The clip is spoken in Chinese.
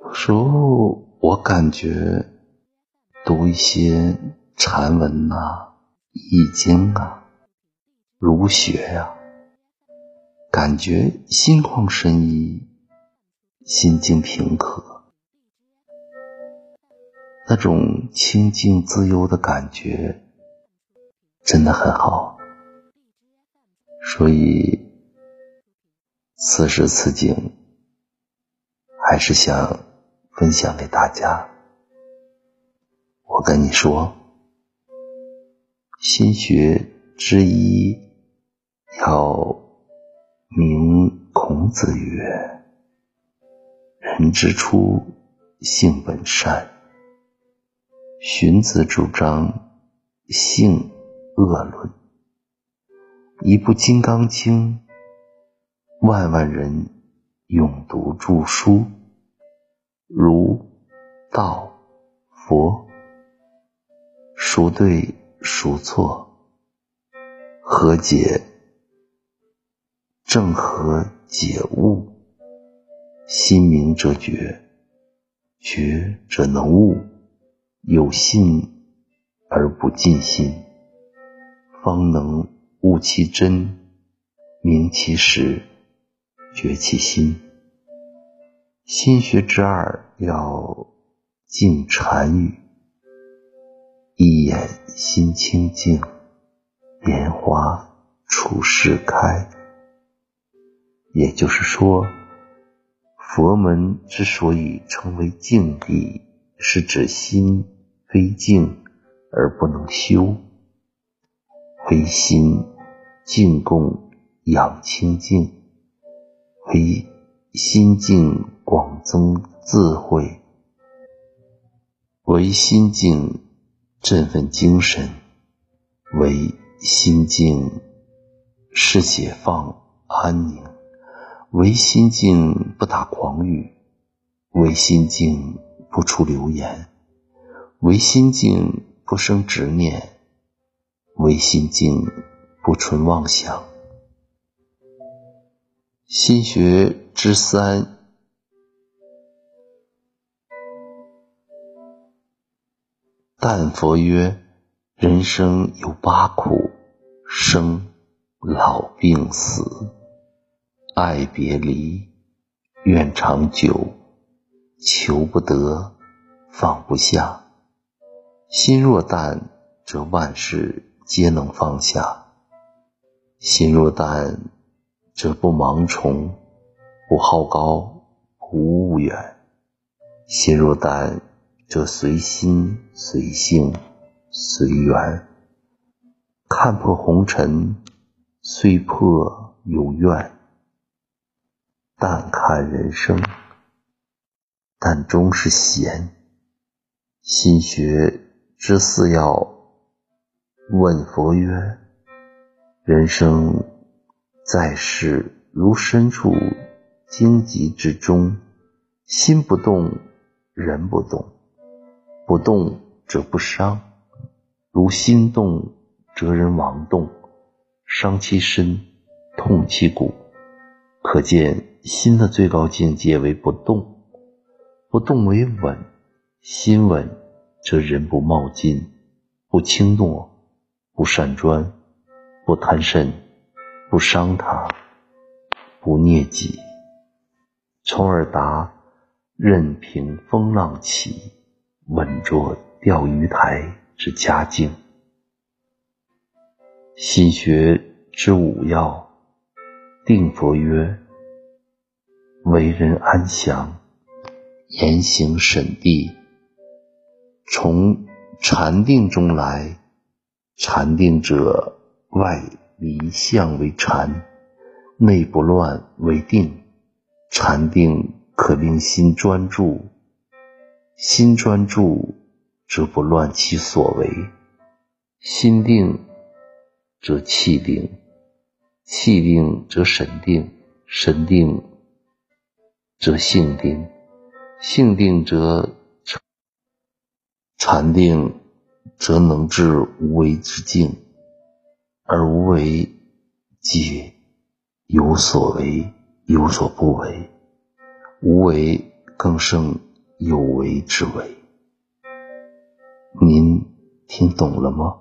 有时候我感觉读一些禅文呐、易经啊、儒学呀、感觉心旷神怡，心境平和，那种清静自由的感觉真的很好。所以此时此景，还是想分享给大家。我跟你说，心学之一要明孔子曰：“人之初，性本善。”荀子主张性恶论。一部《金刚经》，万万人永读著书，儒、道、佛，孰对孰错？何解？正和解悟。心明则觉，觉则能悟。有信而不尽心，方能。悟其真，明其实，觉其心。心学之二要静禅语，一眼心清净，莲花处世开。也就是说，佛门之所以称为静地，是指心非静而不能修。唯心静供养清净，唯心境广增智慧，唯心境振奋精神，唯心境是解放安宁，唯心境不打诳语，唯心境不出流言，唯心境不生执念。唯心境，不存妄想。心学之三，但佛曰：人生有八苦：生、老、病、死；爱别离，怨长久，求不得，放不下。心若淡，则万事。皆能放下。心若淡，则不盲从，不好高，不悟远。心若淡，则随心随性随缘，看破红尘，虽破有怨。淡看人生，但终是闲。心学之四要。问佛曰：“人生在世，如身处荆棘之中，心不动，人不动。不动则不伤，如心动，则人亡动，伤其身，痛其骨。可见心的最高境界为不动，不动为稳。心稳，则人不冒进，不轻诺。”不善专，不贪甚，不伤他，不孽己，从而达任凭风浪起，稳坐钓鱼台之佳境。心学之五要，定佛曰：为人安详，言行审谛，从禅定中来。禅定者，外离相为禅，内不乱为定。禅定可令心专注，心专注则不乱其所为；心定则气定，气定则神定，神定则性定，性定则禅定。则能至无为之境，而无为即有所为，有所不为，无为更胜有为之为。您听懂了吗？